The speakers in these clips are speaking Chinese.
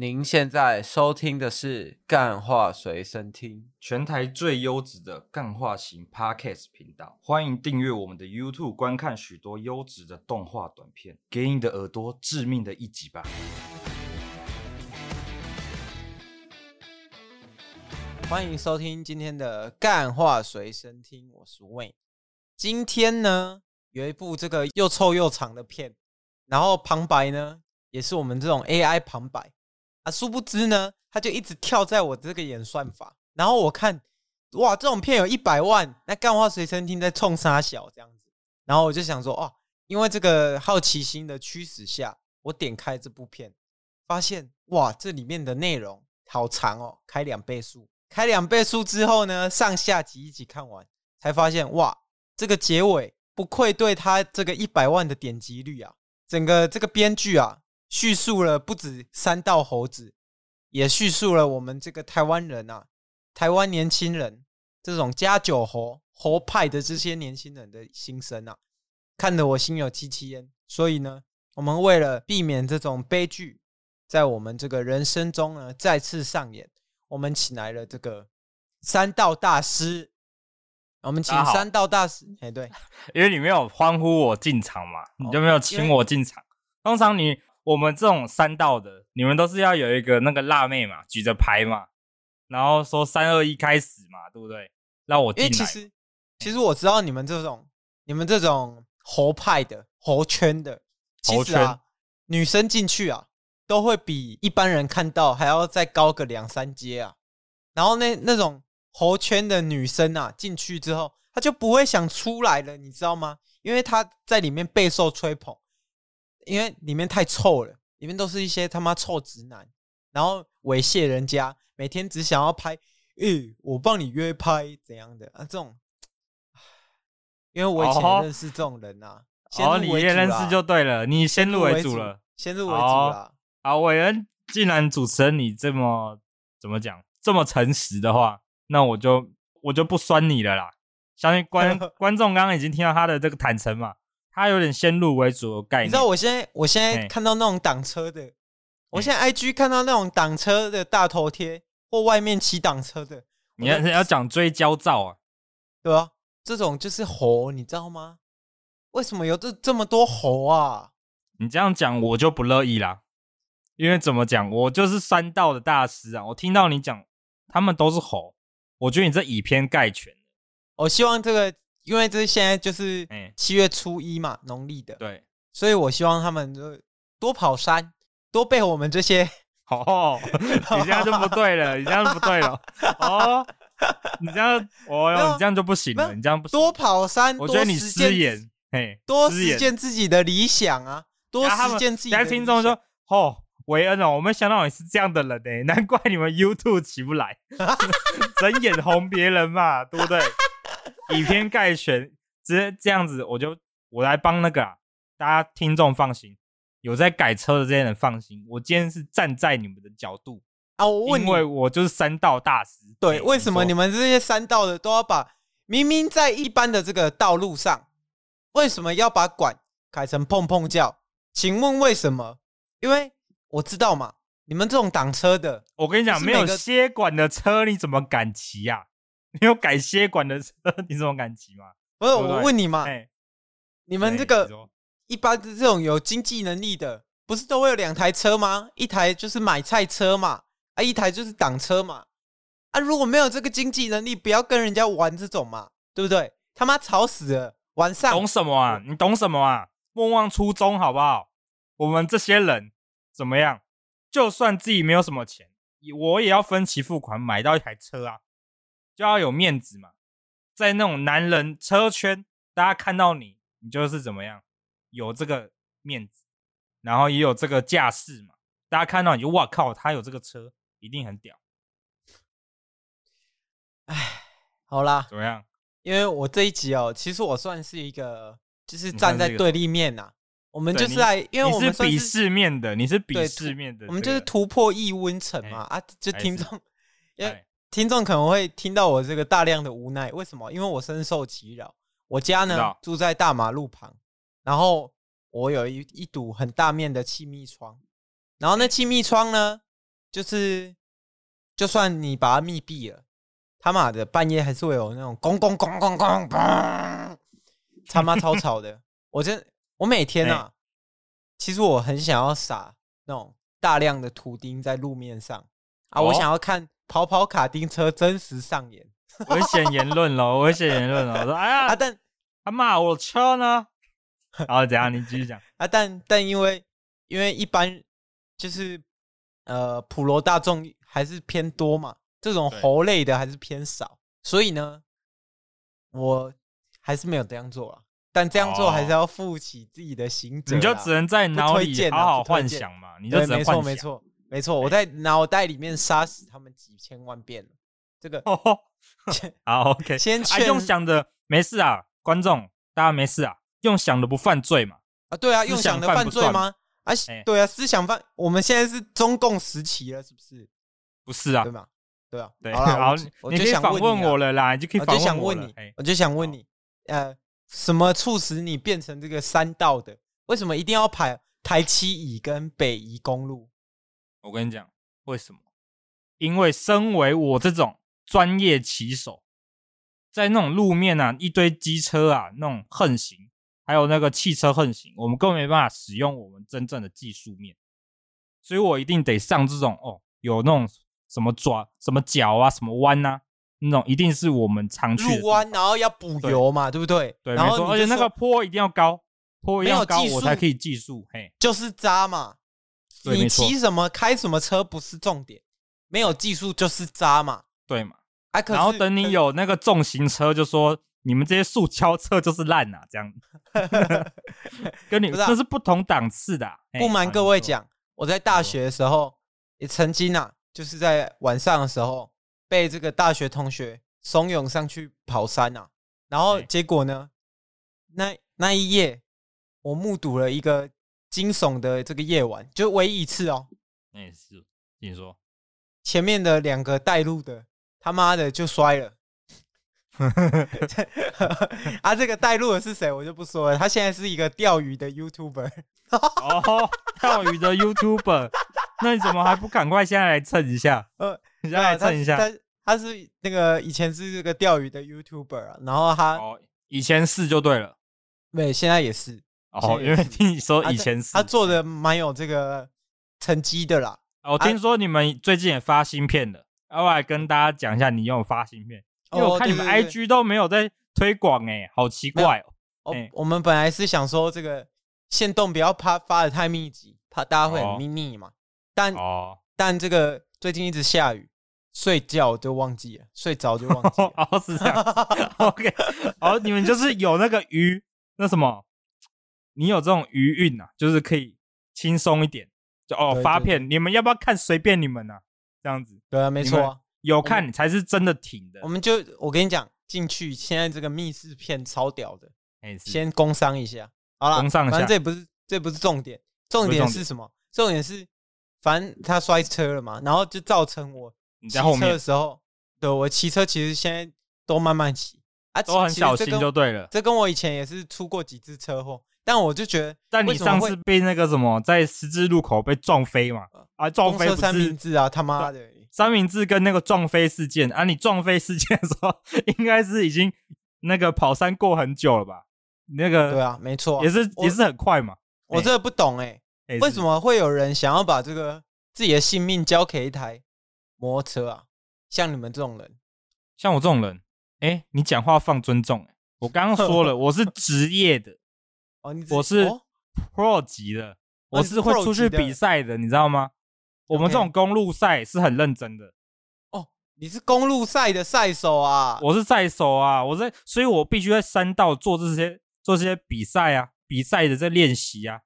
您现在收听的是《干话随身听》，全台最优质的干话型 Podcast 频道。欢迎订阅我们的 YouTube，观看许多优质的动画短片，给你的耳朵致命的一击吧！欢迎收听今天的《干话随身听》，我是 Wayne。今天呢，有一部这个又臭又长的片，然后旁白呢，也是我们这种 AI 旁白。啊，殊不知呢，他就一直跳在我这个演算法，然后我看，哇，这种片有一百万，那干话随身听在冲三小这样子，然后我就想说，哦，因为这个好奇心的驱使下，我点开这部片，发现哇，这里面的内容好长哦，开两倍速，开两倍速之后呢，上下集一起看完，才发现哇，这个结尾不愧对他这个一百万的点击率啊，整个这个编剧啊。叙述了不止三道猴子，也叙述了我们这个台湾人啊，台湾年轻人这种加九猴猴派的这些年轻人的心声啊，看得我心有戚戚焉。所以呢，我们为了避免这种悲剧在我们这个人生中呢再次上演，我们请来了这个三道大师。我们请三道大师，哎，对，因为你没有欢呼我进场嘛，你就没有请我进场。通常你。我们这种三道的，你们都是要有一个那个辣妹嘛，举着牌嘛，然后说三二一开始嘛，对不对？让我进来。其实，其实我知道你们这种，你们这种猴派的猴圈的，其实啊，女生进去啊，都会比一般人看到还要再高个两三阶啊。然后那那种猴圈的女生啊，进去之后，她就不会想出来了，你知道吗？因为她在里面备受吹捧。因为里面太臭了，里面都是一些他妈臭直男，然后猥亵人家，每天只想要拍，诶、欸，我帮你约拍怎样的啊？这种，因为我以前认识这种人呐、啊，哦，你也认识就对了，你先入为主了，先入为主了。啊，伟恩，既然主持人你这么怎么讲，这么诚实的话，那我就我就不酸你了啦。相信观 观众刚刚已经听到他的这个坦诚嘛。他有点先入为主的概念。你知道我现在，我现在看到那种挡车的，我现在 IG 看到那种挡车的大头贴，或外面骑挡车的，你要要讲追焦照啊，对啊？这种就是猴，你知道吗？为什么有这这么多猴啊？你这样讲我就不乐意啦，因为怎么讲，我就是山道的大师啊！我听到你讲他们都是猴，我觉得你这以偏概全。我希望这个。因为这现在就是七月初一嘛，农历的，对，所以我希望他们就多跑山，多被我们这些 哦，你这样就不对了，你这样就不对了哦，你这样哦哟，你这样就不行了，你这样不行，多跑山，我觉得你失言，嘿，多实践自己的理想啊，多实践自己的。现在听众说，哦，维恩哦，我没想到你是这样的人呢，难怪你们 YouTube 起不来 整眼红别人嘛，对不对？以偏概全，直接这样子，我就我来帮那个啊，大家听众放心，有在改车的这些人放心，我今天是站在你们的角度啊，我问你，因为我就是三道大师。对，欸、为什么你们这些三道的都要把明明在一般的这个道路上，为什么要把管改成碰碰叫？请问为什么？因为我知道嘛，你们这种挡车的，我跟你讲，没有歇管的车你怎么敢骑呀、啊？你有改歇管的车，你怎么敢骑吗？不是，我问你嘛，你们这个一般的这种有经济能力的，不是都会有两台车吗？一台就是买菜车嘛，啊，一台就是挡车嘛。啊，如果没有这个经济能力，不要跟人家玩这种嘛，对不对？他妈吵死了！晚上懂什么啊？你懂什么啊？莫忘初衷好不好？我们这些人怎么样？就算自己没有什么钱，我也要分期付款买到一台车啊。就要有面子嘛，在那种男人车圈，大家看到你，你就是怎么样，有这个面子，然后也有这个架势嘛。大家看到你就哇靠，他有这个车，一定很屌。哎，好啦，怎么样？因为我这一集哦，其实我算是一个，就是站在对立面呐。我们就是来，因为我们是鄙视面的，你是鄙视面的，我们就是突破异温层嘛。啊，就听众，因为。听众可能会听到我这个大量的无奈，为什么？因为我深受其扰。我家呢住在大马路旁，然后我有一一堵很大面的气密窗，然后那气密窗呢就是就算你把它密闭了，他妈的半夜还是会有那种咣咣咣咣咣咣，他妈超吵的。我真我每天啊，欸、其实我很想要撒那种大量的图钉在路面上啊，哦、我想要看跑跑卡丁车真实上演。危险言论了，危险言论了。我说哎呀，啊、但他骂我车呢。然后怎样？你继续讲 啊！但但因为因为一般就是呃普罗大众还是偏多嘛，这种猴类的还是偏少，所以呢，我还是没有这样做啊。但这样做还是要负起自己的刑责，你就只能在脑里好好幻想嘛。你就只能幻想，没错没错没错，我在脑袋里面杀死他们几千万遍了。这个 好 OK，先劝用想的没事啊，观众大家没事啊。用想的不犯罪嘛？啊，对啊，用想的犯罪吗？啊，对啊，思想犯。我们现在是中共时期了，是不是？不是啊，对吗？对啊，对。好，你可以访问我了啦，你就可以访问我了。我就想问你，呃，什么促使你变成这个三道的？为什么一定要排台七乙跟北宜公路？我跟你讲，为什么？因为身为我这种专业骑手，在那种路面啊，一堆机车啊，那种横行。还有那个汽车横行，我们根本没办法使用我们真正的技术面，所以我一定得上这种哦，有那种什么爪、什么角啊、什么弯啊，那种一定是我们常去的路弯，然后要补油嘛，对，不对？对，然后没错，而且那个坡一定要高，坡一定要高，我才可以技术。嘿，就是渣嘛，对你骑什么开什么车不是重点，没有技术就是渣嘛，对嘛？啊、然后等你有那个重型车，就说。你们这些塑胶车就是烂呐，这样，跟你们这是不同档次的。不瞒各位讲，我在大学的时候也曾经啊，就是在晚上的时候被这个大学同学怂恿上去跑山啊，然后结果呢，那那一夜我目睹了一个惊悚的这个夜晚，就唯一一次哦。那也，是你说，前面的两个带路的他妈的就摔了。啊，这个带路的是谁？我就不说了。他现在是一个钓鱼的 YouTuber。哦，钓鱼的 YouTuber，那你怎么还不赶快现在来蹭一下？呃，你现在来蹭一下。他他是那个以前是这个钓鱼的 YouTuber 啊，然后他哦，以前是就对了，对，现在也是。哦，因为听你说以前是，他做的蛮有这个成绩的啦。我听说你们最近也发新片了，要不要来跟大家讲一下你有发新片？因为我看你们 IG 都没有在推广哎，好奇怪哦。我们本来是想说这个限动不要怕发的太密集，怕大家会很腻腻嘛。但哦但这个最近一直下雨，睡觉就忘记了，睡着就忘记了。哦，是这样。OK，哦，你们就是有那个鱼那什么，你有这种余韵呐，就是可以轻松一点。就哦发片，你们要不要看？随便你们呐，这样子。对啊，没错。有看你才是真的挺的。我们就我跟你讲，进去现在这个密室片超屌的。先工商一下，好了，工商一下。反正这不是这不是重点，重点是什么？重点是，反正他摔车了嘛，然后就造成我骑车的时候，对我骑车其实现在都慢慢骑啊，都很小心就对了。这跟我以前也是出过几次车祸，但我就觉得，但你上次被那个什么在十字路口被撞飞嘛？啊，撞飞三明治啊，他妈的！三明治跟那个撞飞事件啊，你撞飞事件的时候，应该是已经那个跑山过很久了吧？那个对啊，没错，也是也是很快嘛。我这个不懂哎，为什么会有人想要把这个自己的性命交给一台摩托车啊？像你们这种人，像我这种人，哎，你讲话放尊重。我刚刚说了，我是职业的，我是 Pro 级的，我是会出去比赛的，你知道吗？我们这种公路赛是很认真的哦。你是公路赛的赛手啊？我是赛手啊，我在，所以我必须在山道做这些做这些比赛啊，比赛的这练习啊。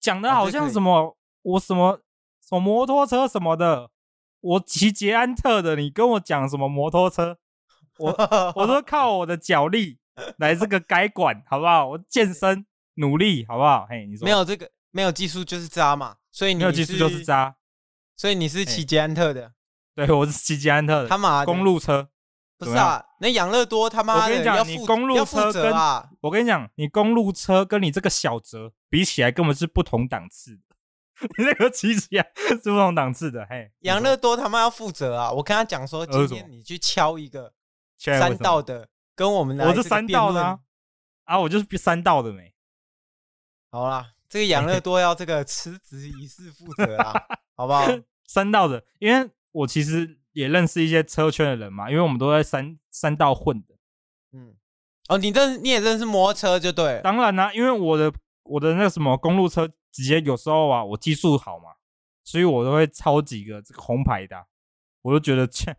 讲的好像什么我什么什么摩托车什么的，我骑捷安特的，你跟我讲什么摩托车？我 我都靠我的脚力来这个改管，好不好？我健身努力，好不好？嘿，你说没有这个没有技术就是渣嘛，所以你没有技术就是渣。所以你是骑捷安特的，对，我是骑捷安特的。他妈公路车不是啊？那养乐多他妈的，我跟你讲，你公路车跟我跟你讲，你公路车跟你这个小泽比起来，根本是不同档次的。你那个骑起来是不同档次的。嘿，养乐多他妈要负责啊！我跟他讲说，今天你去敲一个三道的，跟我们来我是三道的啊，啊，我就是三道的没。好啦，这个养乐多要这个辞职仪式负责啊，好不好？三道的，因为我其实也认识一些车圈的人嘛，因为我们都在三三道混的。嗯，哦，你认你也认识摩托车就对，当然啦、啊，因为我的我的那个什么公路车，直接有时候啊，我技术好嘛，所以我都会抄几个这个红牌的、啊，我都觉得切，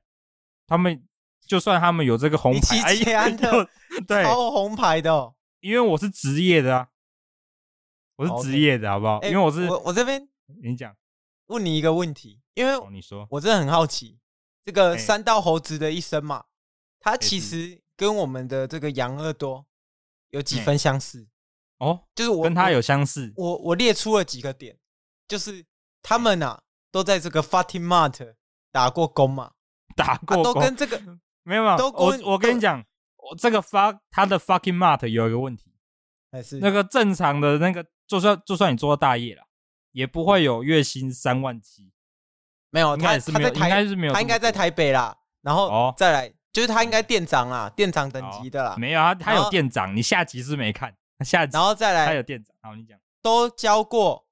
他们就算他们有这个红牌，捷安特对，抄红牌的、哦，因为我是职业的啊，我是职业的，好不好.因为我是我我这边你讲，问你一个问题，因为你说，我真的很好奇，这个三道猴子的一生嘛，他其实。跟我们的这个养乐多有几分相似哦，就是我跟他有相似。我我列出了几个点，就是他们呐都在这个 Fucking Mart 打过工嘛，打过工都跟这个没有没有。都我我跟你讲，我这个 fuck 他的 Fucking Mart 有一个问题，还是那个正常的那个，就算就算你做到大业了，也不会有月薪三万七。没有，他他在台应该是没有，他应该在台北啦，然后再来。就是他应该店长啦，店长等级的啦。没有啊，他有店长。你下集是没看，下集然后再来，他有店长。好，你讲。都交过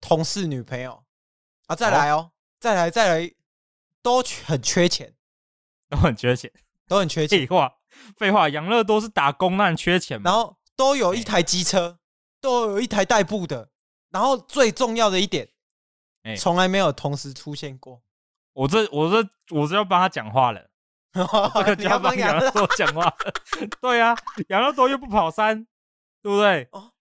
同事女朋友啊，再来哦，再来再来，都很缺钱，都很缺 钱，都很缺钱。废话，废话，养乐多是打工，那很缺钱嘛。然后都有一台机车，都有一台代步的。然后最重要的一点，从来没有同时出现过。我这，我这，我这要帮他讲话了。这个要帮养乐多讲话，对啊，养乐多又不跑山，对不对？哦，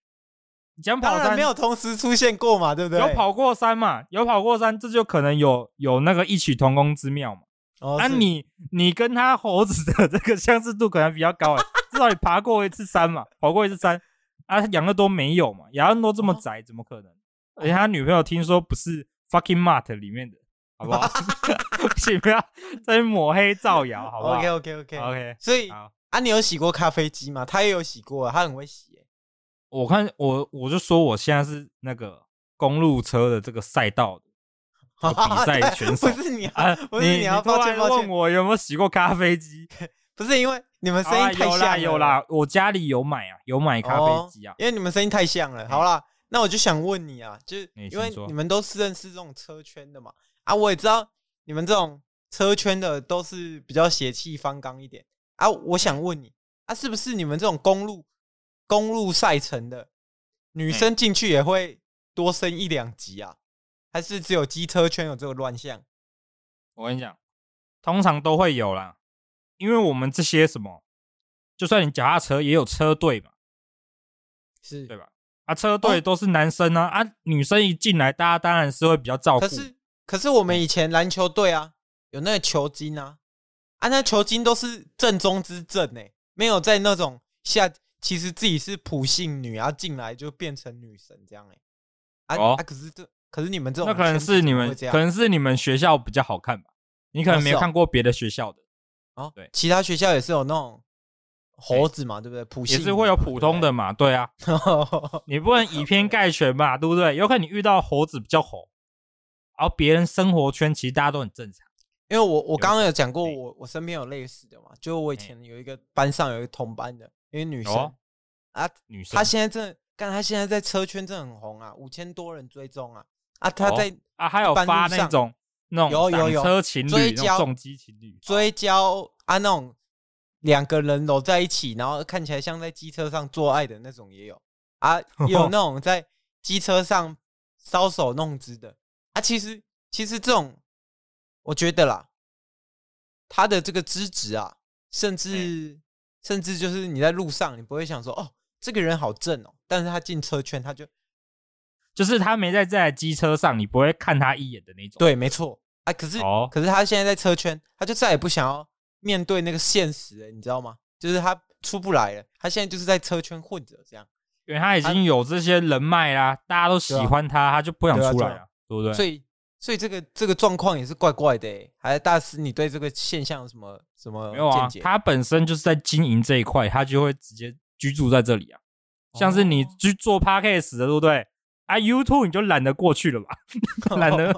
讲跑山没有同时出现过嘛，对不对？有跑过山嘛？有跑过山，这就可能有有那个异曲同工之妙嘛。哦，啊，你你跟他猴子的这个相似度可能比较高哎，至少你爬过一次山嘛，跑过一次山啊。养乐多没有嘛？养乐多这么宅，怎么可能？而且他女朋友听说不是 fucking mart 里面的。好不好？请不要再抹黑造谣，好不好？OK OK OK OK。所以啊，你有洗过咖啡机吗？他也有洗过，他很会洗。我看我我就说我现在是那个公路车的这个赛道的比赛选 手。不是你啊，不是你要抱歉问我有没有洗过咖啡机？不是因为你们声音太像了。有啦，我家里有买啊，有买咖啡机啊。因为你们声音太像了。好啦，那我就想问你啊，就是因为你们都是认识这种车圈的嘛。啊，我也知道你们这种车圈的都是比较血气方刚一点啊。我想问你，啊，是不是你们这种公路公路赛程的女生进去也会多升一两级啊？还是只有机车圈有这个乱象？我跟你讲，通常都会有啦，因为我们这些什么，就算你脚踏车也有车队嘛，是对吧？啊，车队都是男生啊，啊，女生一进来，大家当然是会比较照顾。可是可是我们以前篮球队啊，有那个球精啊，啊，那球精都是正宗之正哎，没有在那种下，其实自己是普信女啊，进来就变成女神这样哎，啊、哦、啊，可是这可是你们这种，那可能是你们可能是你们学校比较好看吧，你可能没有看过别的学校的哦，对，其他学校也是有那种猴子嘛，对不对？普信也是会有普通的嘛，对啊，你不能以偏概全吧，对不对？有可能你遇到猴子比较猴。然后别人生活圈其实大家都很正常，因为我我刚刚有讲过，我我身边有类似的嘛，就我以前有一个班上有一个同班的，因为女生、哦、啊，女生，她现在真的，干她现在在车圈真的很红啊，五千多人追踪啊，啊，她在、哦、啊，还有发那种那种有有有。车情侣、追焦重机情侣、追焦啊，那种两个人搂在一起，然后看起来像在机车上做爱的那种也有。啊，有 那种在机车上搔首弄姿的。啊，其实其实这种，我觉得啦，他的这个资质啊，甚至、欸、甚至就是你在路上，你不会想说哦，这个人好正哦，但是他进车圈，他就就是他没在这台机车上，你不会看他一眼的那种。对，没错啊。可是、哦、可是他现在在车圈，他就再也不想要面对那个现实了，你知道吗？就是他出不来了，他现在就是在车圈混着这样，因为他已经有这些人脉啦，大家都喜欢他，他就不想出来了。对不对？所以，所以这个这个状况也是怪怪的诶。还是大师，你对这个现象有什么什么没有啊？他本身就是在经营这一块，他就会直接居住在这里啊。像是你去做 Podcast 的，对不对？啊，YouTube 你就懒得过去了吧？懒得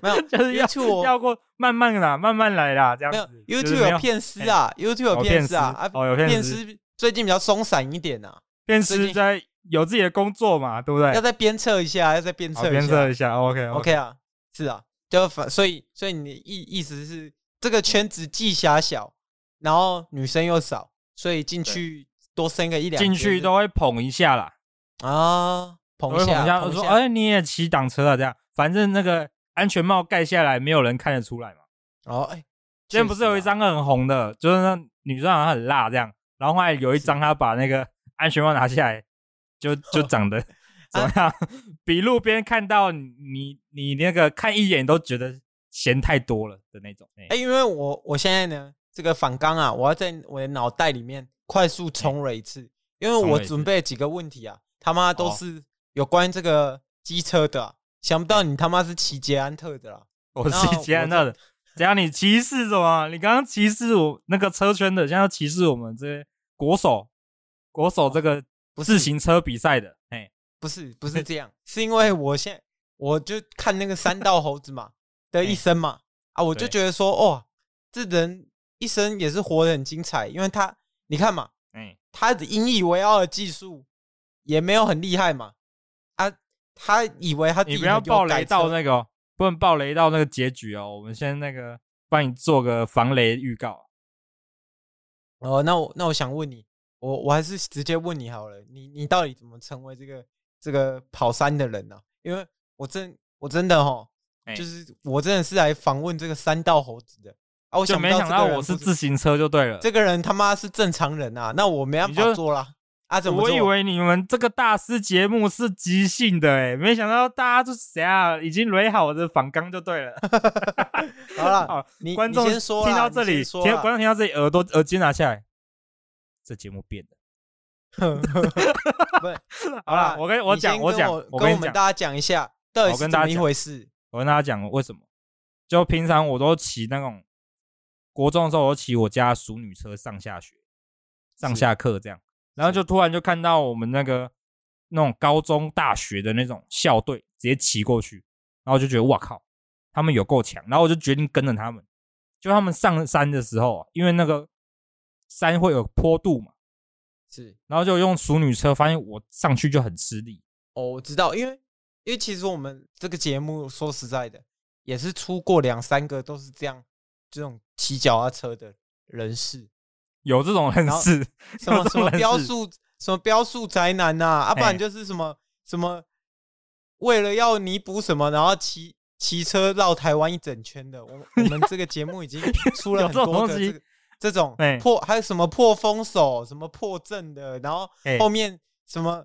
没有，就是要 YouTube 要过慢慢啦，慢慢来啦，这样子。没有 YouTube 有片师啊，YouTube 有片师啊，啊，哦有片师，最近比较松散一点啊。片师在有自己的工作嘛，对不对？要再鞭策一下，要再鞭策鞭策一下。OK OK 啊，是啊，就反所以所以你的意意思是这个圈子既狭小，然后女生又少，所以进去多生个一两，进去都会捧一下啦啊。捧一下，我说，哎，你也骑挡车啊？这样，反正那个安全帽盖下来，没有人看得出来嘛。哦，哎，之前不是有一张很红的，就是那女生好像很辣这样，然后后来有一张她把那个安全帽拿下来，就 就长得怎么样？比路边看到你你那个看一眼都觉得嫌太多了的那种。哎，因为我我现在呢，这个反刚啊，我要在我的脑袋里面快速重了一次，因为我准备几个问题啊，他妈都是。有关这个机车的、啊，想不到你他妈是骑捷安特的啦！我是骑捷安特的，怎样？你歧视什么？你刚刚歧视我那个车圈的，现在要歧视我们这些国手，国手这个自行车比赛的？哎，不是，不是这样，是因为我现我就看那个三道猴子嘛 的一生嘛啊，我就觉得说，哦，这人一生也是活得很精彩，因为他你看嘛，哎，他的引以为傲的技术也没有很厉害嘛。他以为他，你不要爆雷到那个，不能爆雷到那个结局哦。我们先那个帮你做个防雷预告。哦，那我那我想问你，我我还是直接问你好了，你你到底怎么成为这个这个跑山的人呢、啊？因为我真我真的哈，就是我真的是来访问这个山道猴子的啊。我想没想到我是自行车就对了，这个人他妈是正常人啊，那我没办法做啦。啊！怎么？我以为你们这个大师节目是即兴的哎，没想到大家都谁啊？已经垒好我的访纲就对了。好了，好，你观众先说，听到这里，听观众听到这里，耳朵耳机拿下来，这节目变了。好了，我跟我讲，我讲，我跟我们大家讲一下，到底是怎么一回事？我跟大家讲为什么？就平常我都骑那种国中的时候，我都骑我家淑女车上下学、上下课这样。然后就突然就看到我们那个那种高中大学的那种校队直接骑过去，然后就觉得哇靠，他们有够强，然后我就决定跟着他们。就他们上山的时候啊，因为那个山会有坡度嘛，是，然后就用淑女车，发现我上去就很吃力。哦，我知道，因为因为其实我们这个节目说实在的，也是出过两三个都是这样这种骑脚踏车的人士。有这种人士，什么什么雕塑，什么雕塑宅男呐，啊，不然就是什么什么，为了要弥补什么，然后骑骑车绕台湾一整圈的。我我们这个节目已经出了很多个这个这种破，还有什么破风手，什么破阵的，然后后面什么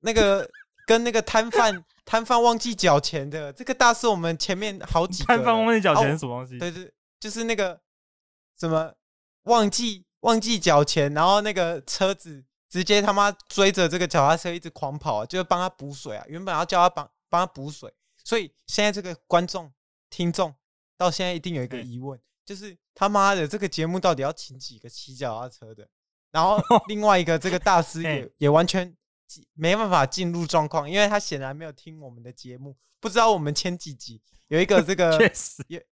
那个跟那个摊贩摊贩忘记缴钱的，这个大师我们前面好几个摊贩忘记缴钱是什么东西？对对，就是那个什么忘记。忘记缴钱，然后那个车子直接他妈追着这个脚踏车一直狂跑，就是帮他补水啊！原本要叫他帮帮他补水，所以现在这个观众听众到现在一定有一个疑问，就是他妈的这个节目到底要请几个骑脚踏车的？然后另外一个这个大师也 也完全没办法进入状况，因为他显然没有听我们的节目，不知道我们前几集有一个这个 确实也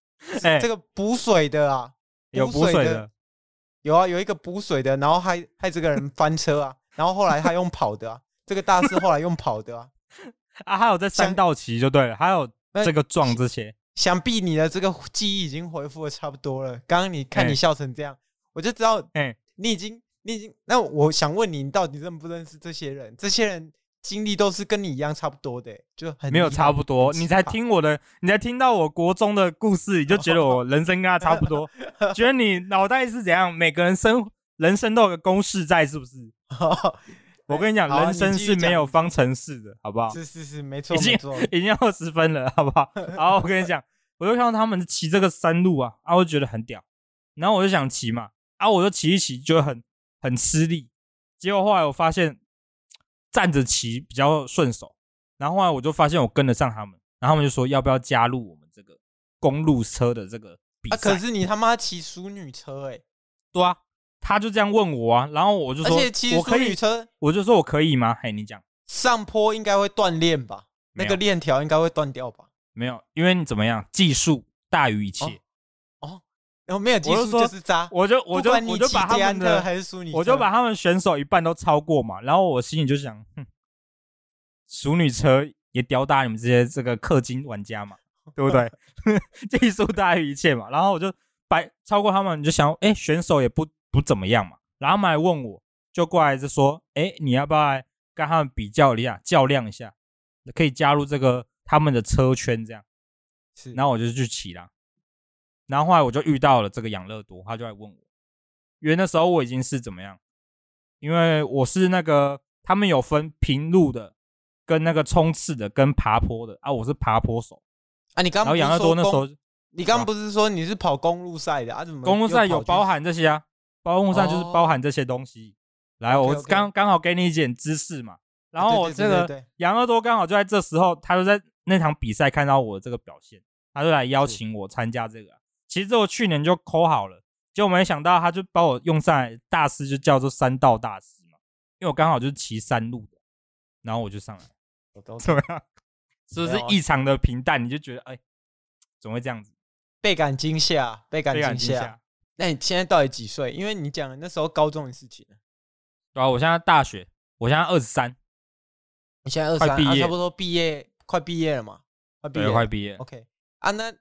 这个补水的啊，有补水的。有啊，有一个补水的，然后害害这个人翻车啊，然后后来他用跑的啊，这个大师后来用跑的啊，啊，还有在三道骑就对了，还有这个撞这些，想必你的这个记忆已经恢复的差不多了。刚刚你看你笑成这样，欸、我就知道，哎，你已经你已经，那我想问你，你到底认不认识这些人？这些人。经历都是跟你一样差不多的，就很没有差不多。你才听我的，你才听到我国中的故事，你就觉得我 人生跟他差不多，觉得你脑袋是怎样？每个人生人生都有个公式在，是不是？我跟你讲，人生是没有方程式的，好不好？是是是，没错，已经已经二十分了，好不好？好，我跟你讲，我就看到他们骑这个山路啊，啊，我就觉得很屌，然后我就想骑嘛，啊，我就骑一骑就很很吃力，结果后来我发现。站着骑比较顺手，然后后来我就发现我跟得上他们，然后他们就说要不要加入我们这个公路车的这个比赛？啊，可是你他妈骑淑女车哎、欸，对啊，他就这样问我啊，然后我就说，而且骑淑女车，我就说我可以吗？嘿，你讲上坡应该会断链吧？那个链条应该会断掉吧？没有，因为你怎么样，技术大于一切。哦，然后没有技术就是渣。我就我就我就把他们的还是淑女，我就把他们选手一半都超过嘛。然后我心里就想，哼，淑女车也吊打你们这些这个氪金玩家嘛，对不对？技术大于一切嘛。然后我就白超过他们，你就想，哎，选手也不不怎么样嘛。然后他们来问我，就过来就说，哎，你要不要来跟他们比较一下，较量一下？可以加入这个他们的车圈，这样，是，然后我就去骑了，然后后来我就遇到了这个养乐多，他就来问我，因为那时候我已经是怎么样？因为我是那个他们有分平路的，跟那个冲刺的，跟爬坡的啊，我是爬坡手啊。你刚然后养乐多那时候，你刚不是说你是跑公路赛的啊？怎么公路赛有包含这些啊？公路赛就是包含这些东西。来，我刚刚好给你一点知识嘛。然后我这个养乐多刚好就在这时候，他就在那场比赛看到我的这个表现，他就来邀请我参加这个。其实我去年就抠好了，结果没想到他就把我用上来，大师就叫做山道大师嘛，因为我刚好就是骑山路的，然后我就上来，怎么样？是不是异常的平淡？你就觉得哎，怎么会这样子？倍感惊吓，倍感惊吓。那你现在到底几岁？因为你讲的那时候高中的事情。对啊，我现在大学，我现在二十三。你现在二十三，啊，差不多毕业，快毕业了嘛？快毕业，快毕业。OK 啊，那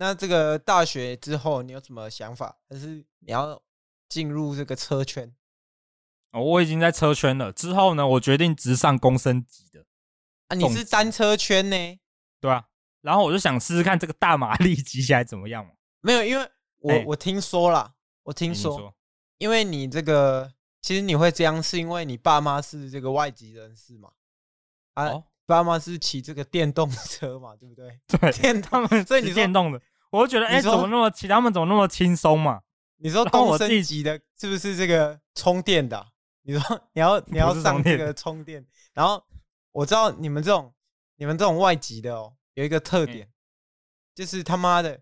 那这个大学之后你有什么想法？还是你要进入这个车圈？哦，我已经在车圈了。之后呢，我决定直上公升级的。啊，你是单车圈呢？对啊。然后我就想试试看这个大马力骑起来怎么样嘛？没有，因为我、欸、我听说了，我听说，因为你这个其实你会这样，是因为你爸妈是这个外籍人士嘛？啊，哦、爸妈是骑这个电动车嘛，对不对？对，电动，所以你电动的，我就觉得，哎、欸，怎么那么骑他们怎么那么轻松嘛？你说公升级的，是不是这个充电的、啊？你说 你要你要上这个充电，然后我知道你们这种你们这种外籍的哦，有一个特点，嗯、就是他妈的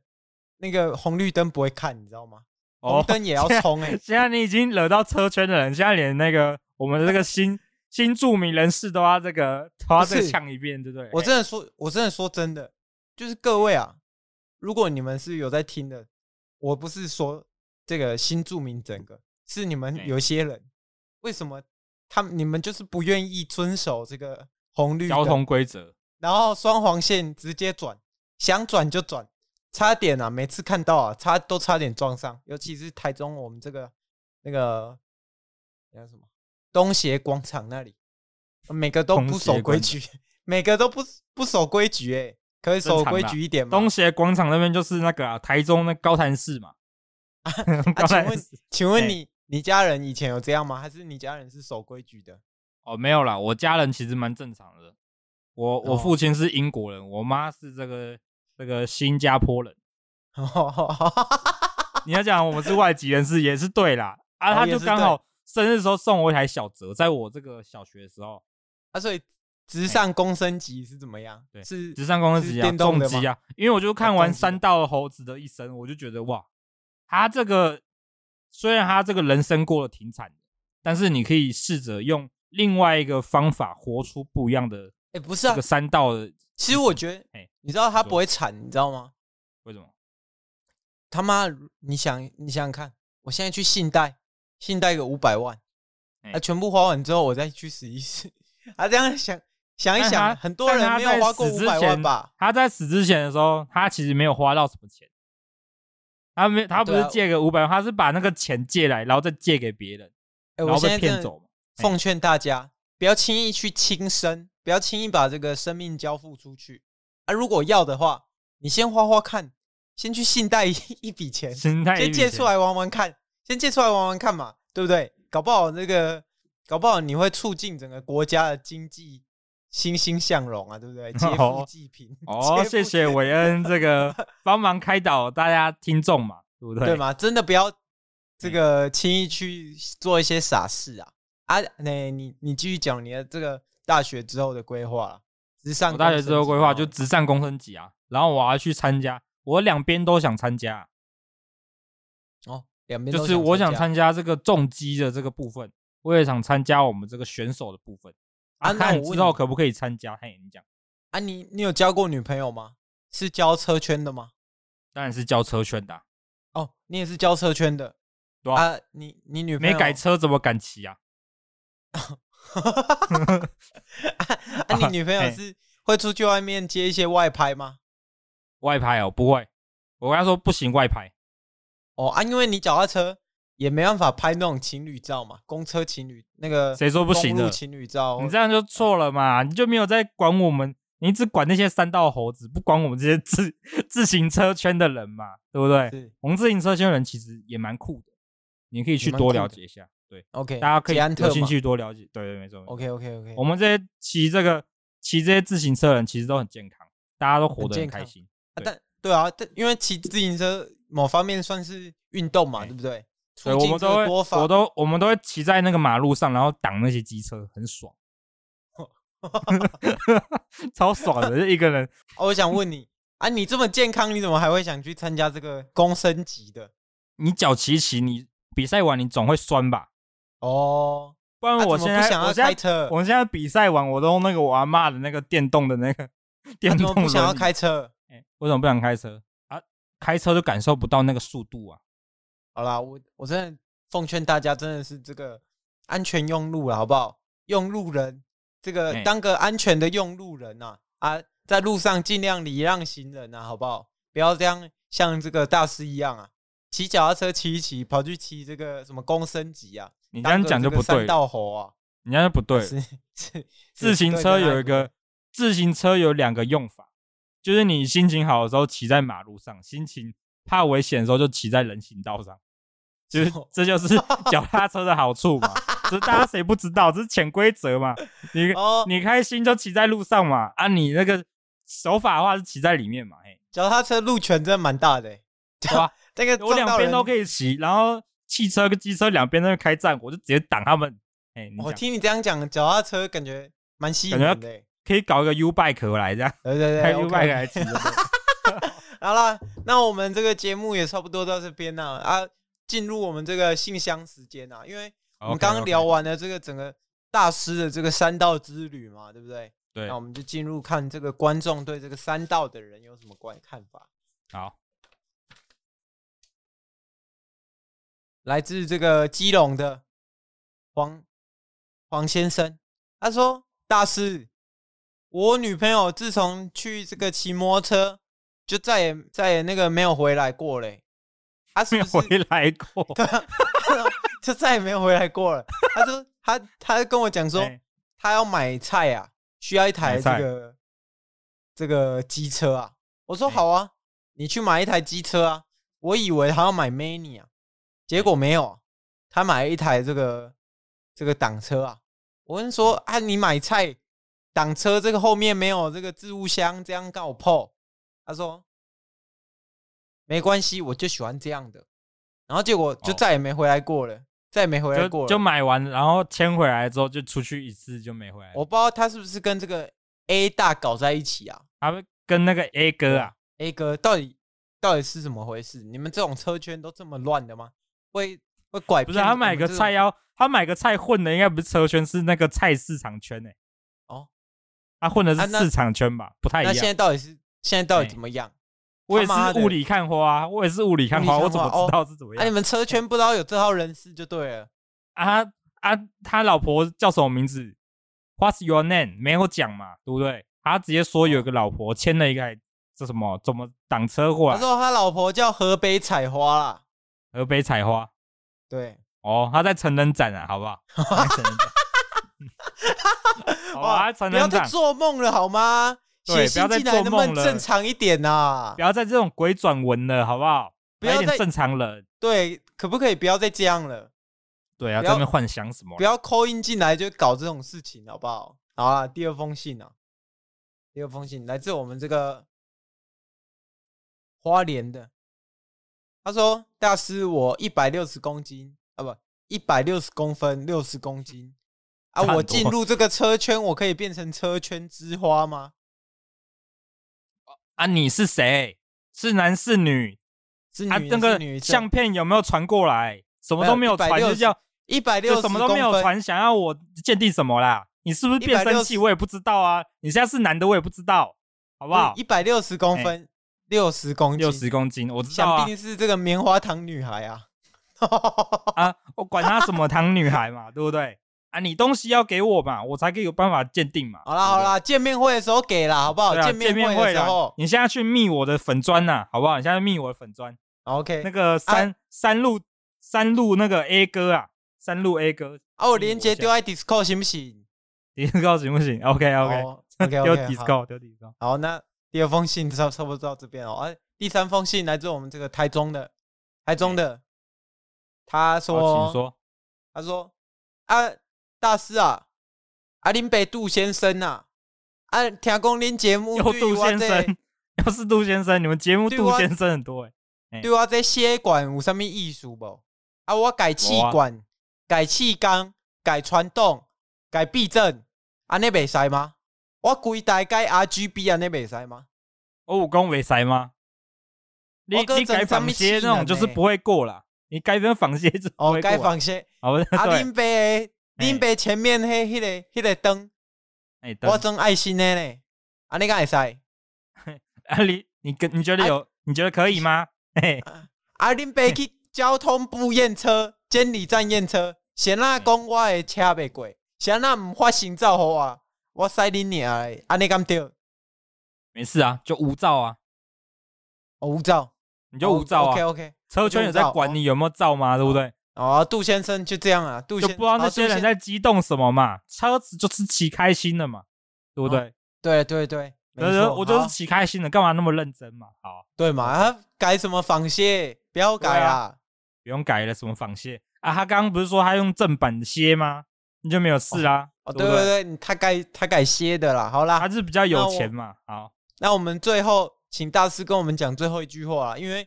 那个红绿灯不会看，你知道吗？红灯也要冲哎、欸！现在你已经惹到车圈的人，现在连那个我们的这个新。新著名人士都要这个，都要再呛一遍，对不对？我真的说，我真的说真的，就是各位啊，如果你们是有在听的，我不是说这个新著名整个，是你们有些人，为什么他们你们就是不愿意遵守这个红绿交通规则，然后双黄线直接转，想转就转，差点啊，每次看到啊，差都差点撞上，尤其是台中我们这个那个叫什么？东协广场那里，每个都不守规矩，每个都不不守规矩，哎，可以守规矩一点吗？东协广场那边就是那个、啊、台中那高潭市嘛。啊，啊 请问，请问你你家人以前有这样吗？还是你家人是守规矩的？哦，没有啦，我家人其实蛮正常的。我我父亲是英国人，哦、我妈是这个这个新加坡人。你要讲我们是外籍人士也是对啦，啊，他就刚好。生日的时候送我一台小折，在我这个小学的时候，啊，所以直上公升级是怎么样？对，是直上公升级啊，电动机啊。因为我就看完三道猴子的一生，我就觉得哇，他这个虽然他这个人生过得挺惨的，但是你可以试着用另外一个方法活出不一样的。哎，不是啊，这个三道的。其实我觉得，哎，你知道他不会惨，你知道吗？为什么？他妈，你想，你想想看，我现在去信贷。信贷个五百万，啊，全部花完之后我再去死一死。啊，这样想想一想，很多人没有花过五百万吧？他在死之前的时候，他其实没有花到什么钱。他没，他不是借个五百万，他是把那个钱借来，然后再借给别人，然后被骗走。奉劝大家不要轻易去轻生，不要轻易把这个生命交付出去。啊，如果要的话，你先花花看，先去信贷一 笔钱，先借出来玩玩看。先借出来玩玩看嘛，对不对？搞不好那个，搞不好你会促进整个国家的经济欣欣向荣啊，对不对？劫富济贫。哦，谢谢韦恩这个帮忙开导大家听众嘛，对不对？对嘛？真的不要这个轻易去做一些傻事啊！啊，那你你继续讲你的这个大学之后的规划，直上大学之后规划就直上公升级啊，然后我要去参加，我两边都想参加。就是我想参加这个重击的这个部分，我也想参加我们这个选手的部分啊。看之后可不可以参加？嘿，你讲啊你，你你有交过女朋友吗？是交车圈的吗？当然是交车圈的、啊。哦，你也是交车圈的，对啊，啊你你女朋友没改车怎么敢骑啊？啊，你女朋友 是会出去外面接一些外拍吗？外拍哦，不会。我跟她说不行，外拍。哦啊，因为你脚踏车也没办法拍那种情侣照嘛，公车情侣那个谁说不行的情侣照？你这样就错了嘛，你就没有在管我们，你只管那些三道猴子，不管我们这些自自行车圈的人嘛，对不对？是我们自行车圈的人其实也蛮酷的，你可以去多了解一下。对，OK，大家可以有兴趣多了解。对对，没错。OK，OK，OK。我们这些骑这个骑这些自行车的人其实都很健康，大家都活得很开心。啊，但对啊，但因为骑自行车某方面算是运动嘛，对不对？对，我们都会，我都我们都会骑在那个马路上，然后挡那些机车，很爽 超爽的，就一个人。我想问你啊，你这么健康，你怎么还会想去参加这个公升级的？你脚骑骑，你比赛完你总会酸吧？哦，不然我现在、想要开车。我现在比赛完，我都用那个我阿妈的那个电动的那个电动。啊、不想要开车？哎、欸，为什么不想开车啊？开车都感受不到那个速度啊！好啦，我我真的奉劝大家，真的是这个安全用路了，好不好？用路人，这个当个安全的用路人呐啊，啊，在路上尽量礼让行人呐，好不好？不要这样像这个大师一样啊，骑脚踏车骑一骑，跑去骑这个什么公升级啊。你这样讲就不对，山道猴啊！你这样就不对。是是，自行车有一个，自行车有两个用法，就是你心情好的时候骑在马路上，心情怕危险的时候就骑在人行道上，就是这就是 脚踏车的好处嘛。只是大家谁不知道，这是潜规则嘛。你哦你开心就骑在路上嘛，啊，你那个手法的话是骑在里面嘛。嘿，脚踏车路权真的蛮大的，对吧？这个我两边都可以骑，然后。汽车跟机车两边在那开战，我就直接挡他们。哎，我听你这样讲，脚踏车感觉蛮吸引人的，可以搞一个 U bike 回来这样。对对对，开 U bike 来骑。好了，那我们这个节目也差不多到这边了啊，进入我们这个信箱时间啊，因为我们刚刚聊完了这个整个大师的这个三道之旅嘛，对不对？对。那我们就进入看这个观众对这个三道的人有什么观看法。好。来自这个基隆的黄黄先生，他说：“大师，我女朋友自从去这个骑摩托车，就再也再也那个没有回来过嘞。他是没有回来过？对，就再也没有回来过了。他说他他跟我讲说，他要买菜啊，需要一台这个这个机车啊。我说好啊，你去买一台机车啊。我以为他要买 Mini 啊。”结果没有，他买了一台这个这个挡车啊。我跟你说啊，你买菜挡车这个后面没有这个置物箱，这样搞破。他说没关系，我就喜欢这样的。然后结果就再也没回来过了，哦、再也没回来过了。就，就买完，然后牵回来之后就出去一次就没回来。我不知道他是不是跟这个 A 大搞在一起啊？他们跟那个 A 哥啊，A 哥到底到底是怎么回事？你们这种车圈都这么乱的吗？会会拐，不是他买个菜要他买个菜混的应该不是车圈，是那个菜市场圈诶、欸。哦，他混的是市场圈吧？不太一样。那现在到底是现在到底怎么样？我也是雾里看花，我也是雾里看花，我怎么知道是怎么样？啊，你们车 圈不知道有这号人士就对了。啊啊，他老婆叫什么名字？What's your name？没有讲嘛，对不对？他直接说有个老婆牵了一个这什么怎么挡车过来？他说他老婆叫河北采花啦。河北采花，对哦，他在成人展啊，好不好？成人展，哇，不要再做梦了好吗？对，不要再做梦了，正常一点呐，不要再这种鬼转文了，好不好？不要再正常了，对，可不可以不要再这样了？对啊，在那边幻想什么？不要 call in 进来就搞这种事情，好不好？好啊，第二封信啊，第二封信来自我们这个花莲的。他说：“大师，我一百六十公斤啊，不，一百六十公分，六十公斤啊！我进入这个车圈，我可以变成车圈之花吗？啊，你是谁？是男是女？是女是女？啊，那个相片有没有传过来？什么都没有传，就叫一百六，什么都没有传。想要我鉴定什么啦？你是不是变声器？我也不知道啊。你现在是男的，我也不知道，好不好？一百六十公分，六十公斤，六十公斤，我知道啊。想必是这个棉花糖女孩啊！啊，我管她什么糖女孩嘛，对不对？啊，你东西要给我嘛，我才可以有办法鉴定嘛。好啦好啦，见面会的时候给啦，好不好？见面会的时候，你现在去密我的粉砖呐，好不好？你现在密我的粉砖。OK，那个三三路三路那个 A 哥啊，三路 A 哥。啊，我连接丢在 Discord 行不行？Discord 行不行？OK OK OK，丢 Discord 丢 Discord。好，那第二封信差差不多到这边哦。哎，第三封信来自我们这个台中的，台中的，他说，请说，他说啊。大师啊，阿林北杜先生啊，啊，听讲您节目有杜先生，要是杜先生，你们节目杜先生很多诶。对我这血管有啥物艺术不？啊，我改气管、改气缸、改传动、改避震，安尼袂使吗？我规台改 RGB 安尼袂使吗？我有讲袂使吗？你你改仿些那种就是不会过啦。你改成仿些就哦，改仿些。阿林北。林北前面迄、迄个、迄个灯，我装爱心的呢。啊，你敢会使？啊，你你跟你觉得有？你觉得可以吗？嘿，啊，林北去交通部验车，监理站验车，先那讲我的车袂过，先那唔发行照好啊，我塞你娘诶！啊，你敢对？没事啊，就无照啊，无照，你就无照啊。OK OK，车圈有在管你有没有照吗？对不对？哦，杜先生就这样啊，杜先不知道那些人在激动什么嘛，车子就是骑开心的嘛，对不对？对对对，我就是骑开心的，干嘛那么认真嘛？好，对嘛？他改什么仿蟹？不要改啊，不用改了，什么仿蟹啊？他刚刚不是说他用正版的蟹吗？你就没有事啦？哦，对对对，他改他改蟹的啦。好啦，他是比较有钱嘛。好，那我们最后请大师跟我们讲最后一句话，因为。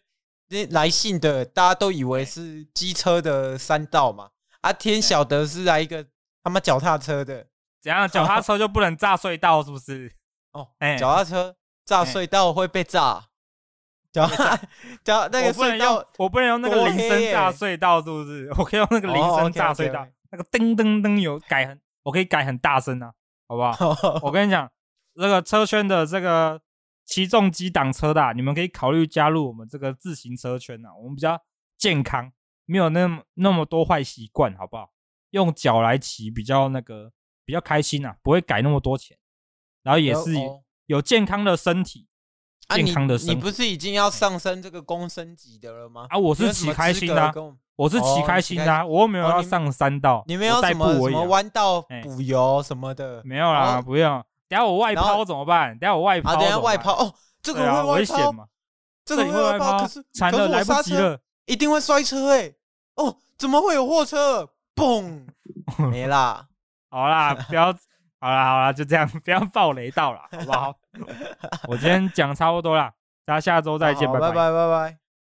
那来信的大家都以为是机车的山道嘛，啊，天晓得是来一个他妈脚踏车的，怎样？脚踏车就不能炸隧道是不是？哦，哎，脚踏车炸隧道会被炸，脚脚那个隧道我不能用那个铃声炸隧道是不是？我可以用那个铃声炸隧道，那个噔噔噔有改很，我可以改很大声啊，好不好？我跟你讲，那个车圈的这个。骑重机挡车的，你们可以考虑加入我们这个自行车圈啊。我们比较健康，没有那么那么多坏习惯，好不好？用脚来骑比较那个比较开心啊，不会改那么多钱，然后也是有健康的身体，健康的身体。你不是已经要上升这个公升级的了吗？啊，我是骑开心的，我是骑开心的，我又没有要上山道，你没有什么什么弯道补油什么的，没有啦，不用。等下我外抛怎么办？等下我外抛，等下外抛哦，这个会危险吗？这个会外抛，可是惨了，来不及了，一定会摔车哎！哦，怎么会有货车？嘣，没啦，好啦，不要，好啦好啦，就这样，不要爆雷到了，好不好？我今天讲差不多了，大家下周再见，拜拜拜拜拜拜。